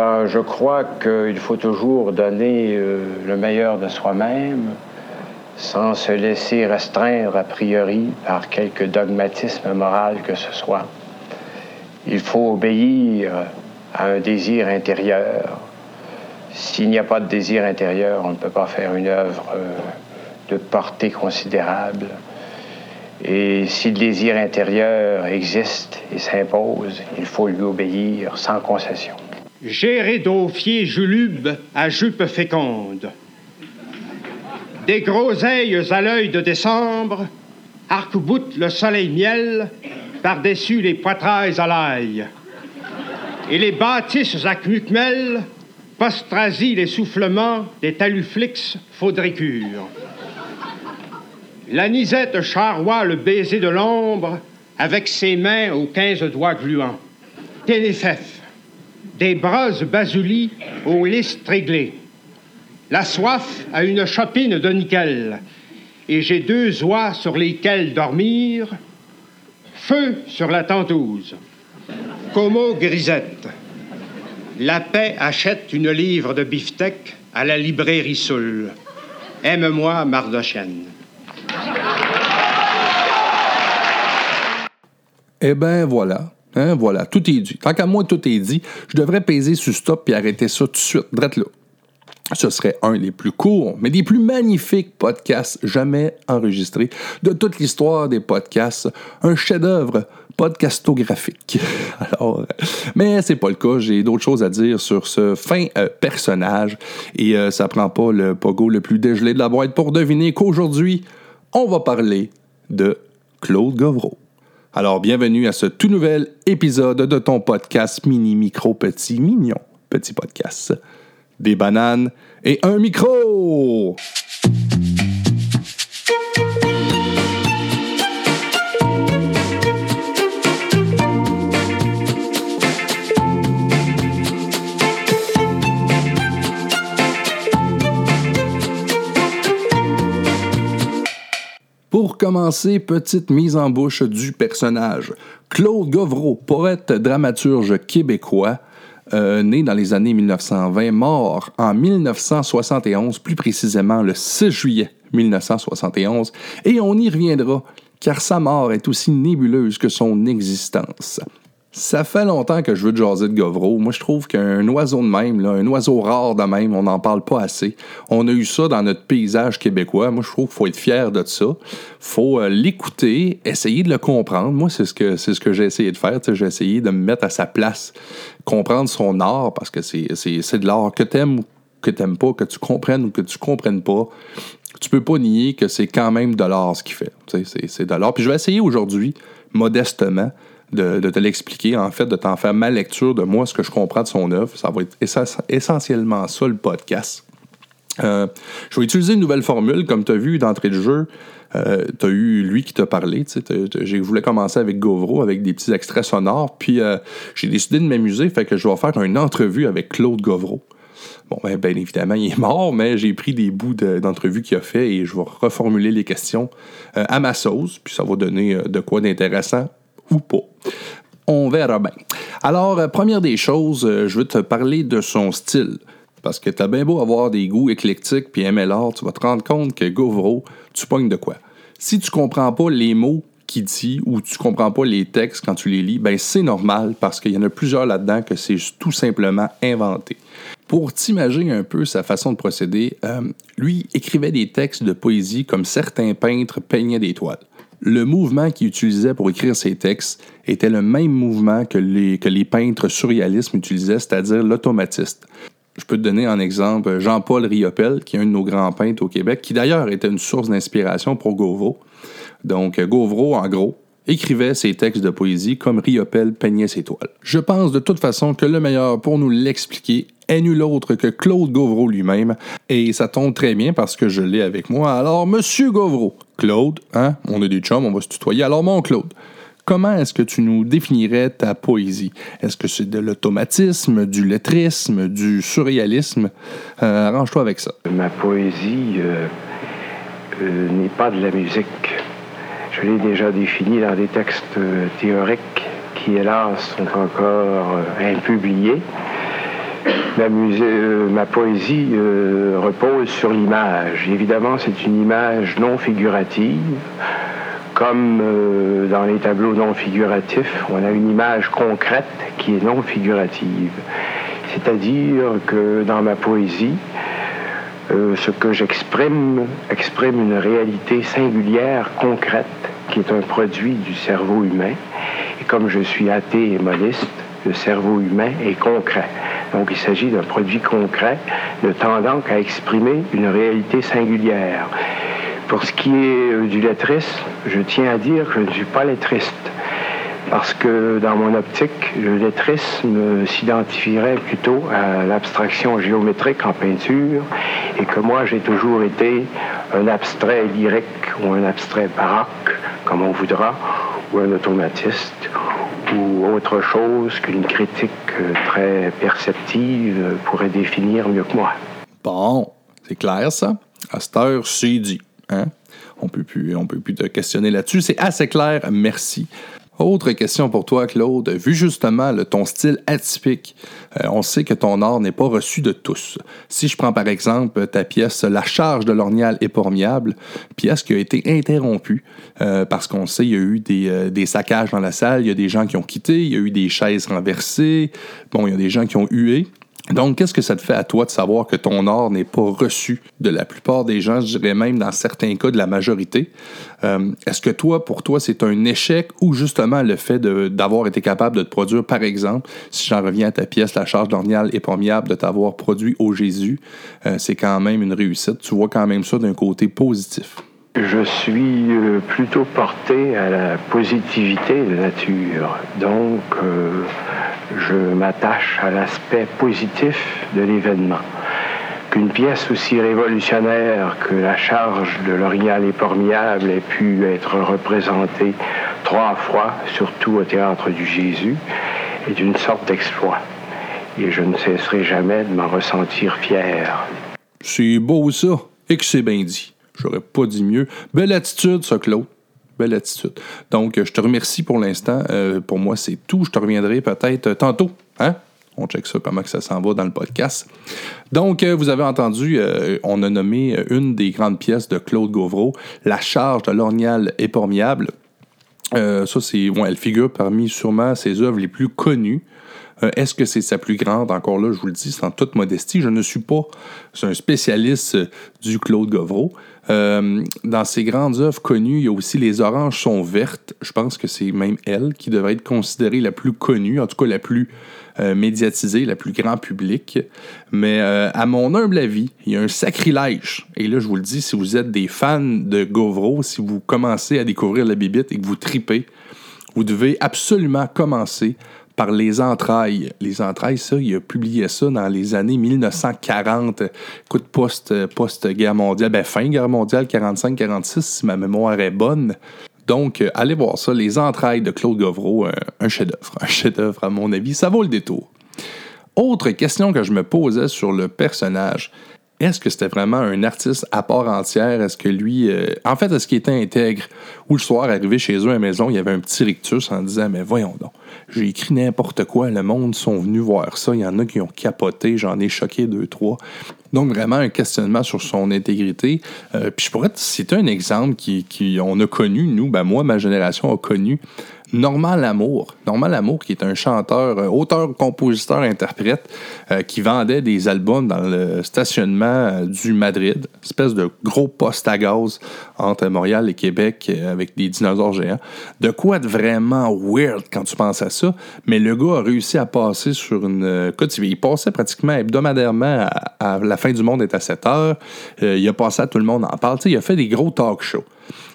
Ben, je crois qu'il faut toujours donner euh, le meilleur de soi-même sans se laisser restreindre a priori par quelque dogmatisme moral que ce soit. Il faut obéir à un désir intérieur. S'il n'y a pas de désir intérieur, on ne peut pas faire une œuvre euh, de portée considérable. Et si le désir intérieur existe et s'impose, il faut lui obéir sans concession. Géré d'Ophier Julube à jupe féconde. Des groseilles à l'œil de décembre, arc le soleil miel, par-dessus les poitrails à l'ail. Et les bâtisses à cucmel, postrasie les soufflements des taluflix faudricure. La nisette charroie le baiser de l'ombre avec ses mains aux quinze doigts gluants. Ténéfef, des bras basulis aux listes réglées. La soif a une chopine de nickel, et j'ai deux oies sur lesquelles dormir. Feu sur la tentouse. Como grisette. La paix achète une livre de beefsteak à la librairie Soul. Aime-moi, Mardochène. Eh ben voilà. Hein, voilà, tout est dit. Tant qu'à moi, tout est dit. Je devrais peser sur stop et arrêter ça tout de suite, drette là. Ce serait un des plus courts, mais des plus magnifiques podcasts jamais enregistrés de toute l'histoire des podcasts. Un chef-d'œuvre podcastographique. Alors, mais c'est pas le cas. J'ai d'autres choses à dire sur ce fin euh, personnage et euh, ça prend pas le pogo le plus dégelé de la boîte pour deviner qu'aujourd'hui, on va parler de Claude Govreau. Alors, bienvenue à ce tout nouvel épisode de ton podcast mini, micro, petit, mignon, petit podcast. Des bananes et un micro! Commencer, petite mise en bouche du personnage. Claude Govreau, poète dramaturge québécois, euh, né dans les années 1920, mort en 1971, plus précisément le 6 juillet 1971, et on y reviendra, car sa mort est aussi nébuleuse que son existence. Ça fait longtemps que je veux jaser de Govreau. Moi, je trouve qu'un oiseau de même, un oiseau rare de même, on n'en parle pas assez. On a eu ça dans notre paysage québécois. Moi, je trouve qu'il faut être fier de ça. faut euh, l'écouter, essayer de le comprendre. Moi, c'est ce que, j'ai essayé de faire. J'ai essayé de me mettre à sa place, comprendre son art, parce que c'est, c'est, de l'art que t'aimes ou que t'aimes pas, que tu comprennes ou que tu comprennes pas. Tu peux pas nier que c'est quand même de l'art ce qu'il fait. C'est de l'art. Puis je vais essayer aujourd'hui, modestement, de, te l'expliquer, en fait, de t'en faire ma lecture de moi, ce que je comprends de son œuvre. Ça va être essentiellement ça, le podcast. Euh, je vais utiliser une nouvelle formule, comme tu as vu d'entrée de jeu. Euh, tu as eu lui qui t'a parlé. Je voulais commencer avec Govro, avec des petits extraits sonores. Puis euh, j'ai décidé de m'amuser, fait que je vais faire une entrevue avec Claude Govro. Bon, ben, bien évidemment, il est mort, mais j'ai pris des bouts d'entrevue qu'il a fait et je vais reformuler les questions à ma sauce. Puis ça va donner de quoi d'intéressant ou pas. On verra bien. Alors, euh, première des choses, euh, je veux te parler de son style. Parce que t'as bien beau avoir des goûts éclectiques puis aimer l'art, tu vas te rendre compte que Govro, tu pognes de quoi. Si tu comprends pas les mots qu'il dit ou tu comprends pas les textes quand tu les lis, ben c'est normal parce qu'il y en a plusieurs là-dedans que c'est tout simplement inventé. Pour t'imaginer un peu sa façon de procéder, euh, lui écrivait des textes de poésie comme certains peintres peignaient des toiles le mouvement qu'il utilisait pour écrire ses textes était le même mouvement que les, que les peintres surréalistes utilisaient, c'est-à-dire l'automatiste. Je peux te donner un exemple Jean-Paul Riopel, qui est un de nos grands peintres au Québec, qui d'ailleurs était une source d'inspiration pour Gauvreau. Donc, Gauvreau, en gros, écrivait ses textes de poésie comme Riopel peignait ses toiles. Je pense de toute façon que le meilleur pour nous l'expliquer est nul autre que Claude Gauvreau lui-même, et ça tombe très bien parce que je l'ai avec moi. Alors, Monsieur Gauvreau, Claude, hein, on a des chums, on va se tutoyer. Alors, mon Claude, comment est-ce que tu nous définirais ta poésie? Est-ce que c'est de l'automatisme, du lettrisme, du surréalisme? Euh, arrange-toi avec ça. Ma poésie euh, euh, n'est pas de la musique. Je l'ai déjà définie dans des textes théoriques qui, hélas, sont encore impubliés. ma, poésie repose sur l'image. Évidemment, c'est une image non figurative. Comme dans les tableaux non figuratifs, on a une image concrète qui est non figurative. C'est-à-dire que dans ma poésie, euh, ce que j'exprime exprime une réalité singulière, concrète, qui est un produit du cerveau humain. Et comme je suis athée et modeste, le cerveau humain est concret. Donc il s'agit d'un produit concret ne tendant qu'à exprimer une réalité singulière. Pour ce qui est euh, du lettrisme, je tiens à dire que je ne suis pas lettriste parce que dans mon optique, le lettrisme s'identifierait plutôt à l'abstraction géométrique en peinture et que moi j'ai toujours été un abstrait lyrique ou un abstrait baroque, comme on voudra, ou un automatiste ou autre chose qu'une critique très perceptive pourrait définir mieux que moi. Bon, c'est clair ça. À cette heure, c'est dit. Hein? On peut plus, on peut plus te questionner là-dessus. C'est assez clair. Merci. Autre question pour toi, Claude. Vu justement ton style atypique, euh, on sait que ton art n'est pas reçu de tous. Si je prends par exemple ta pièce La charge de l'ornial épormiable, pièce qui a été interrompue euh, parce qu'on sait qu'il y a eu des, euh, des, saccages dans la salle, il y a des gens qui ont quitté, il y a eu des chaises renversées, bon, il y a des gens qui ont hué. Donc, qu'est-ce que ça te fait à toi de savoir que ton art n'est pas reçu de la plupart des gens, je dirais même dans certains cas de la majorité? Euh, est-ce que toi, pour toi, c'est un échec ou justement le fait d'avoir été capable de te produire, par exemple, si j'en reviens à ta pièce, La charge d'ornial et pommiable, de t'avoir produit au Jésus, euh, c'est quand même une réussite. Tu vois quand même ça d'un côté positif. Je suis euh, plutôt porté à la positivité de nature. Donc, je m'attache à l'aspect positif de l'événement. Qu'une pièce aussi révolutionnaire que la charge de l'Orignal et Pormiable ait pu être représentée trois fois, surtout au théâtre du Jésus, est une sorte d'exploit. Et je ne cesserai jamais de m'en ressentir fier. C'est beau ça, et que c'est bien dit. J'aurais pas dit mieux. Belle attitude, ça, Claude attitude. Donc, je te remercie pour l'instant. Euh, pour moi, c'est tout. Je te reviendrai peut-être tantôt. Hein? On check ça, comment que ça s'en va dans le podcast. Donc, euh, vous avez entendu, euh, on a nommé une des grandes pièces de Claude Gauvreau, La charge de l'ornial épormiable. ça, c'est, elle figure parmi sûrement ses œuvres les plus connues. Est-ce que c'est sa plus grande? Encore là, je vous le dis, c'est en toute modestie. Je ne suis pas un spécialiste du Claude Gauvreau. Euh, dans ses grandes œuvres connues, il y a aussi Les Oranges sont vertes. Je pense que c'est même elle qui devrait être considérée la plus connue, en tout cas la plus euh, médiatisée, la plus grand public. Mais euh, à mon humble avis, il y a un sacrilège. Et là, je vous le dis, si vous êtes des fans de Gauvreau, si vous commencez à découvrir la bibite et que vous tripez, vous devez absolument commencer par les entrailles. Les entrailles, ça, il a publié ça dans les années 1940, écoute, post-guerre mondiale, ben fin guerre mondiale, 45-46, si ma mémoire est bonne. Donc, euh, allez voir ça, Les entrailles de Claude Govreau, un, chef-d'œuvre. Un chef-d'œuvre, à mon avis, ça vaut le détour. Autre question que je me posais sur le personnage. Est-ce que c'était vraiment un artiste à part entière? Est-ce que lui. Euh, en fait, est-ce qu'il était intègre? Ou le soir, arrivé chez eux à la maison, il y avait un petit rictus en disant Mais voyons donc, j'ai écrit n'importe quoi, le monde sont venus voir ça, il y en a qui ont capoté, j'en ai choqué deux, trois. Donc, vraiment un questionnement sur son intégrité. Euh, puis je pourrais te citer un exemple qui, qui a connu, nous, ben moi, ma génération a connu Normand Lamour. Normand Lamour, qui est un chanteur, euh, auteur, compositeur, interprète, euh, qui vendait des albums dans le stationnement euh, du Madrid, espèce de gros poste à gaz entre Montréal et Québec avec des dinosaures géants. De quoi de vraiment weird quand tu penses à ça, mais le gars a réussi à passer sur une. Il passait pratiquement hebdomadairement à, la fin du monde est à 7 heures. il a passé à tout le monde en parle. il a fait des gros talk shows.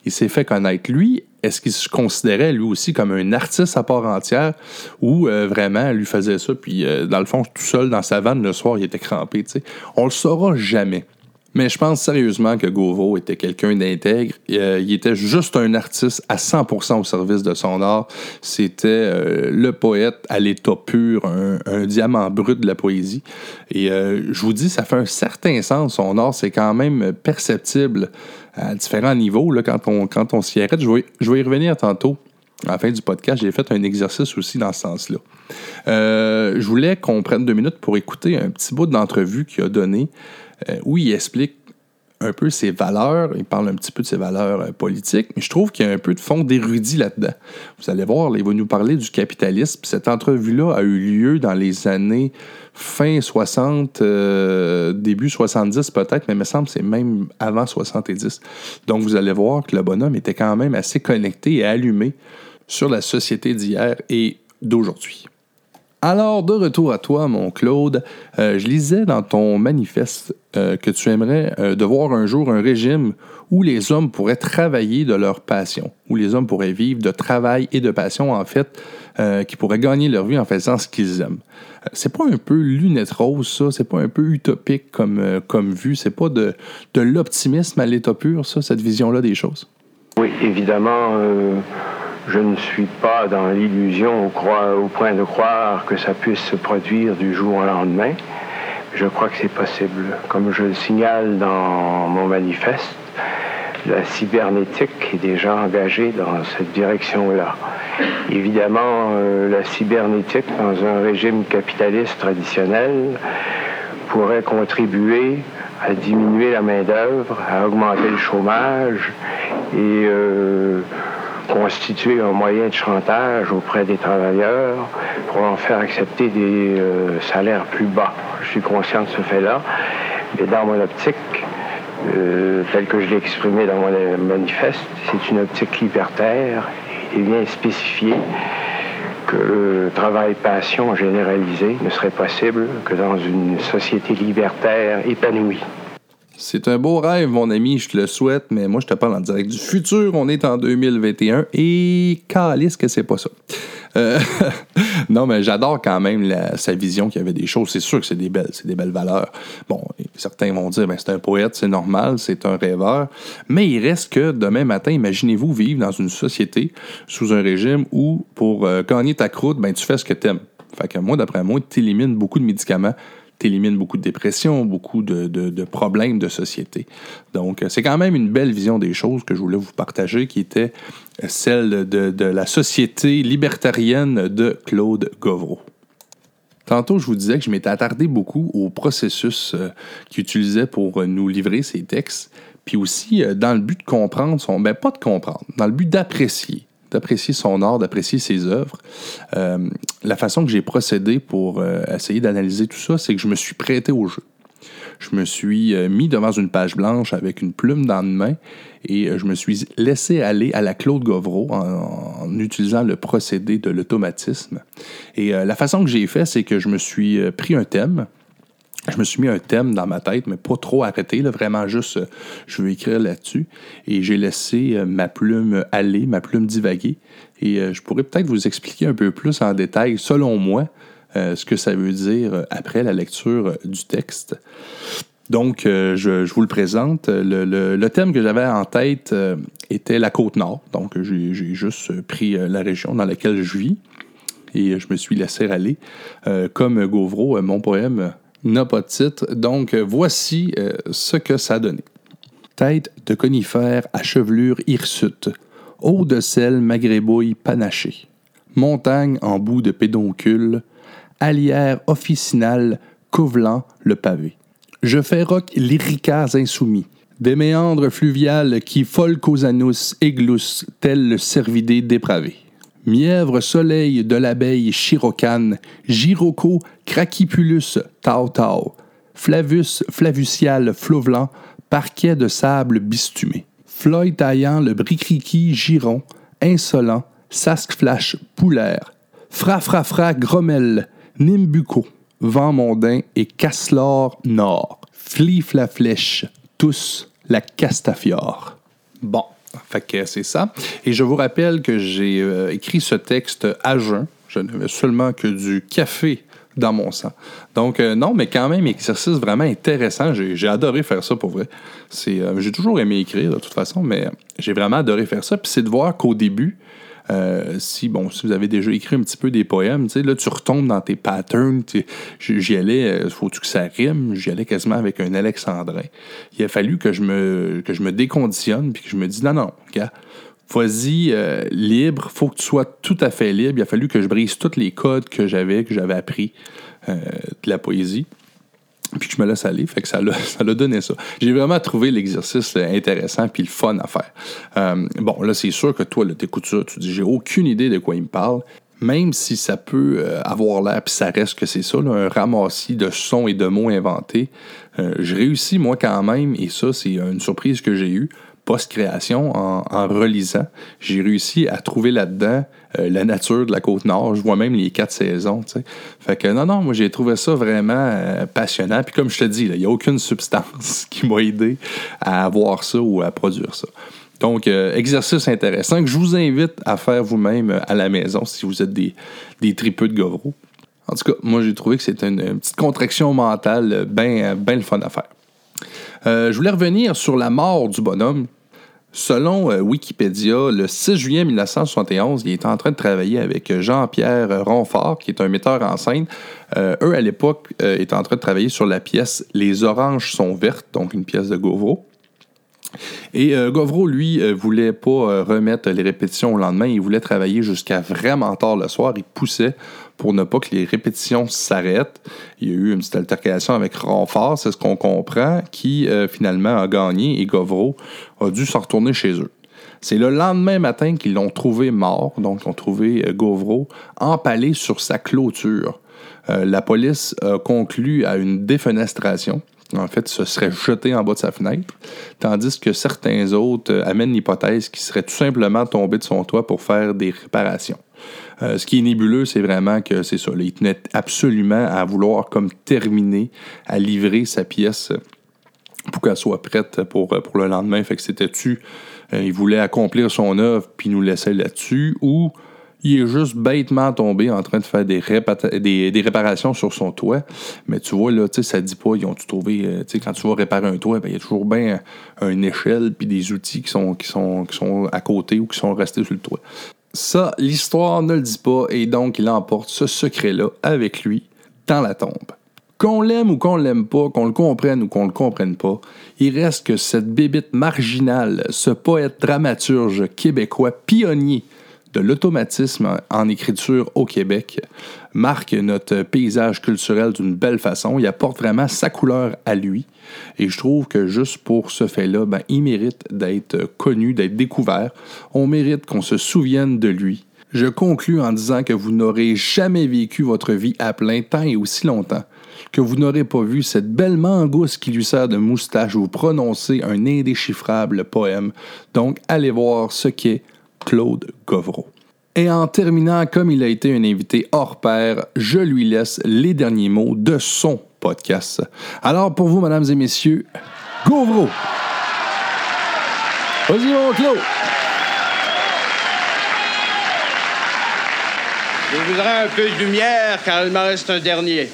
Il s'est fait connaître. Lui, est-ce qu'il se considérait lui aussi comme un artiste à part entière ou euh, vraiment lui faisait ça, puis euh, dans le fond, tout seul dans sa vanne le soir, il était crampé. sais? On le saura jamais. Mais je pense sérieusement que Gauvreau était quelqu'un d'intègre. Euh, il était juste un artiste à 100% au service de son art. C'était le poète à l'état pur, un, diamant brut de la poésie. Et je vous dis, ça fait un certain sens. Son art, c'est quand même perceptible à différents niveaux là, quand on, quand s'y arrête. Je vais, je vais y revenir tantôt à la fin du podcast, j'ai fait un exercice aussi dans ce sens-là. Euh, je voulais qu'on prenne deux minutes pour écouter un petit bout d'entrevue qu'il a donné euh, où il explique un peu ses valeurs, il parle un petit peu de ses valeurs euh, politiques, mais je trouve qu'il y a un peu de fond d'érudit là-dedans. Vous allez voir, il va nous parler du capitalisme. Cette entrevue-là a eu lieu dans les années fin 60, euh, début 70 peut-être, mais il me semble que c'est même avant 70. Donc vous allez voir que le bonhomme était quand même assez connecté et allumé sur la société d'hier et d'aujourd'hui. Alors, de retour à toi, mon Claude, euh, je lisais dans ton manifeste euh, que tu aimerais euh, de voir un jour un régime où les hommes pourraient travailler de leur passion, où les hommes pourraient vivre de travail et de passion, en fait, qui pourraient gagner leur vie en faisant ce qu'ils aiment. C'est pas un peu lunette rose, ça? C'est pas un peu utopique comme, comme vue? C'est pas de, de l'optimisme à l'état pur, ça, cette vision-là des choses? Oui, évidemment je ne suis pas dans l'illusion au, point de croire que ça puisse se produire du jour au lendemain. Je crois que c'est possible. Comme je le signale dans mon manifeste, la cybernétique est déjà engagée dans cette direction-là. Évidemment, euh, la cybernétique, dans un régime capitaliste traditionnel, pourrait contribuer à diminuer la main-d'œuvre, à augmenter le chômage et euh, constituer un moyen de chantage auprès des travailleurs pour en faire accepter des euh, salaires plus bas. Je suis conscient de ce fait-là, mais dans mon optique, euh, tel que je l'ai exprimé dans mon manifeste, c'est une optique libertaire. Est bien spécifié que le travail-passion généralisé ne serait possible que dans une société libertaire épanouie. C'est un beau rêve, mon ami, je te le souhaite, mais moi, je te parle en direct du futur. On est en 2021 et calice que c'est pas ça. Euh, non, mais j'adore quand même sa vision qu'il y avait des choses. C'est sûr que c'est des belles, c'est des belles valeurs. Bon, certains vont dire, ben, c'est un poète, c'est normal, c'est un rêveur. Mais il reste que demain matin, imaginez-vous vivre dans une société sous un régime où, pour euh, gagner ta croûte, ben, tu fais ce que tu aimes. Fait que moi, d'après moi, tu élimines beaucoup de médicaments t'élimines beaucoup de dépression, beaucoup de, problèmes de société. Donc, c'est quand même une belle vision des choses que je voulais vous partager, qui était celle de, la société libertarienne de Claude Govreau. Tantôt, je vous disais que je m'étais attardé beaucoup au processus euh, qu'il utilisait pour nous livrer ses textes, puis aussi euh, dans le but de comprendre son... Ben, pas de comprendre, dans le but d'apprécier d'apprécier son art, d'apprécier ses œuvres. Euh, la façon que j'ai procédé pour euh, essayer d'analyser tout ça, c'est que je me suis prêté au jeu. Je me suis euh, mis devant une page blanche avec une plume dans une main et je me suis laissé aller à la Claude Govreau en utilisant le procédé de l'automatisme. Et la façon que j'ai fait, c'est que je me suis pris un thème, je me suis mis un thème dans ma tête, mais pas trop arrêté, là, vraiment juste, euh, je veux écrire là-dessus. Et j'ai laissé euh, ma plume aller, ma plume divaguer. Et euh, je pourrais peut-être vous expliquer un peu plus en détail, selon moi, ce que ça veut dire après la lecture du texte. Donc, je, vous le présente. Le, thème que j'avais en tête était la côte nord. Donc, j'ai juste pris la région dans laquelle je vis et je me suis laissé aller. comme Gauvreau, mon poème n'a pas de titre. Donc, euh, voici euh, ce que ça donné. Tête de conifère à chevelure hirsute, eau de sel maghrébouille panachée, montagne en bout de pédoncule, allière officinale couvelant le pavé. Je fais roc insoumis, des méandres fluviales qui, folles qu'aux anus, égloussent, tel le cervidé dépravé mièvre soleil de l'abeille chirocane, Giroco crachipulus tau tau, Flavus flavucial flovelant, parquet de sable bistumé. Floyd taillant le bricriqui giron, insolent, sasque-flash poulaire, fra-fra-fra grommel, nimbuco, vent mondain et casselor nord, fliflaflèche, tous la castafiore. Bon, fait que c'est ça. Et je vous rappelle que j'ai euh, écrit ce texte à jeun. Je n'avais seulement que du café dans mon sang. Donc, euh, non, mais quand même, exercice vraiment intéressant. J'ai adoré faire ça pour vrai. Euh, j'ai toujours aimé écrire de toute façon, mais j'ai vraiment adoré faire ça. Puis c'est de voir qu'au début, euh, si, bon, si vous avez déjà écrit un petit peu des poèmes, là, tu retombes dans tes patterns. J'y allais, euh, faut-tu que ça rime? J'y allais quasiment avec un alexandrin. Il a fallu que je me, que je me déconditionne puis que je me dis, non, non, gars, vas-y euh, libre, faut que tu sois tout à fait libre. Il a fallu que je brise tous les codes que j'avais, que j'avais appris euh, de la poésie. Puis je me laisse aller, fait que ça l'a, ça donné ça. J'ai vraiment trouvé l'exercice intéressant puis le fun à faire. Euh, bon, là, c'est sûr que toi, t'écoutes ça, tu dis, j'ai aucune idée de quoi il me parle même si ça peut avoir l'air, puis ça reste que c'est ça, un ramassis de sons et de mots inventés, je réussis moi quand même, et ça c'est une surprise que j'ai eue, post-création, en, relisant, j'ai réussi à trouver là-dedans euh, la nature de la Côte-Nord. Je vois même les quatre saisons. Fait que non, non, moi j'ai trouvé ça vraiment euh, passionnant. Puis comme je te dis, il n'y a aucune substance qui m'a aidé à avoir ça ou à produire ça. Donc, euh, exercice intéressant que je vous invite à faire vous-même à la maison si vous êtes des, des tripeux de Govro. En tout cas, moi j'ai trouvé que c'était une, petite contraction mentale bien ben le fun à faire. je voulais revenir sur la mort du bonhomme. Selon euh, Wikipédia, le 6 juillet 1971, il est en train de travailler avec Jean-Pierre Ronfort, qui est un metteur en scène. Euh, eux, à l'époque, euh, étaient en train de travailler sur la pièce Les oranges sont vertes, donc une pièce de Gauvreau. Et Govro, lui, voulait pas remettre les répétitions au lendemain. Il voulait travailler jusqu'à vraiment tard le soir. Il poussait pour ne pas que les répétitions s'arrêtent. Il y a eu une petite altercation avec Renfort, c'est ce qu'on comprend, qui euh, finalement a gagné et Govro a dû s'en retourner chez eux. C'est le lendemain matin qu'ils l'ont trouvé mort, donc ils ont trouvé euh, Govro empalé sur sa clôture. Euh, la police a conclu à une défenestration. En fait, se serait jeté en bas de sa fenêtre, tandis que certains autres amènent l'hypothèse qu'il serait tout simplement tombé de son toit pour faire des réparations. Euh, ce qui est nébuleux, c'est vraiment que c'est ça. il tenait absolument à vouloir comme terminer, à livrer sa pièce pour qu'elle soit prête pour, pour le lendemain. Fait que c'était-tu, euh, il voulait accomplir son œuvre puis nous laisser là-dessus, ou il est juste bêtement tombé en train de faire des, réparations sur son toit? Mais tu vois, là, ça dit pas, ils ont-tu trouvé, euh, quand tu vas réparer un toit, ben, il y a toujours bien une échelle puis des outils qui sont à côté ou qui sont restés sur le toit. Ça, l'histoire ne le dit pas et donc il emporte ce secret-là avec lui dans la tombe. Qu'on l'aime ou qu'on l'aime pas, qu'on le comprenne ou qu'on le comprenne pas, il reste que cette bébite marginale, ce poète dramaturge québécois pionnier de l'automatisme en écriture au Québec, marque notre paysage culturel d'une belle façon. Il apporte vraiment sa couleur à lui. Et je trouve que juste pour ce fait-là, ben, il mérite d'être connu, d'être découvert. On mérite qu'on se souvienne de lui. Je conclus en disant que vous n'aurez jamais vécu votre vie à plein temps et aussi longtemps que vous n'aurez pas vu cette belle mangousse qui lui sert de moustache ou prononcer un indéchiffrable poème. Donc, allez voir ce qu'est Claude Govreau. Et en terminant, comme il a été un invité hors pair, je lui laisse les derniers mots de son podcast. Alors pour vous, mesdames et messieurs, Gauvreau! Vas-y, mon Claude! Je voudrais un peu de lumière, car il m'en reste un dernier.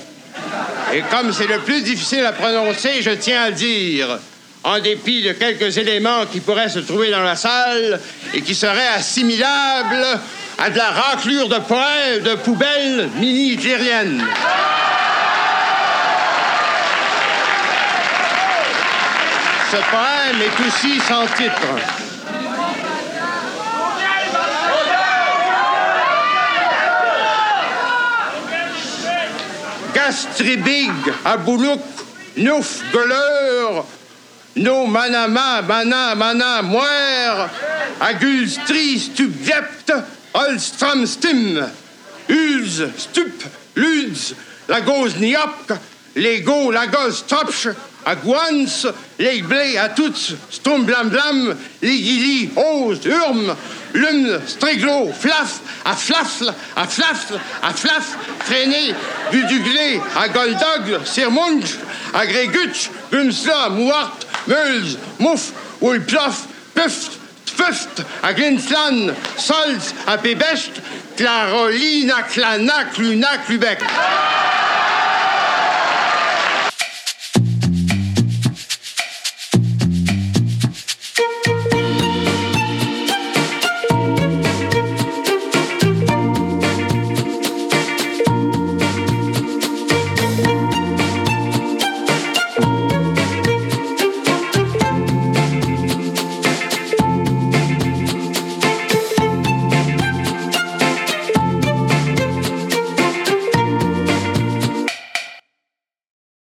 Et comme c'est le plus difficile à prononcer, je tiens à le dire. En dépit de quelques éléments qui pourraient se trouver dans la salle et qui seraient assimilables à de la raclure de poêle de poubelles mini-hitlériennes. Ce poème est aussi sans titre. Gastribig, Aboulouk, Nouf, Goleur, No Manama, Mana, Mana, Moire, Agulstri, Stubjept, Olstram, Stim, Ulz, Stup, Luds, Lagos, Niop, Lego, Lagos, Topch, Aguans, Legblé, à toutes, Blam, Blam, Ose, Urm, Lum, Stréglo, Flaf, à Flafle, à Flafle, à Flaf, Freiné, Buduglé, à Goldog, Sirmunch, à Gréguch, Gumsla, Mouart, Meuls, Mouf, Ulplof, Puft, Tfuft, à Glinslan, Solz, à Pébest, Clarolina, Clanac, Lunac, Lubec.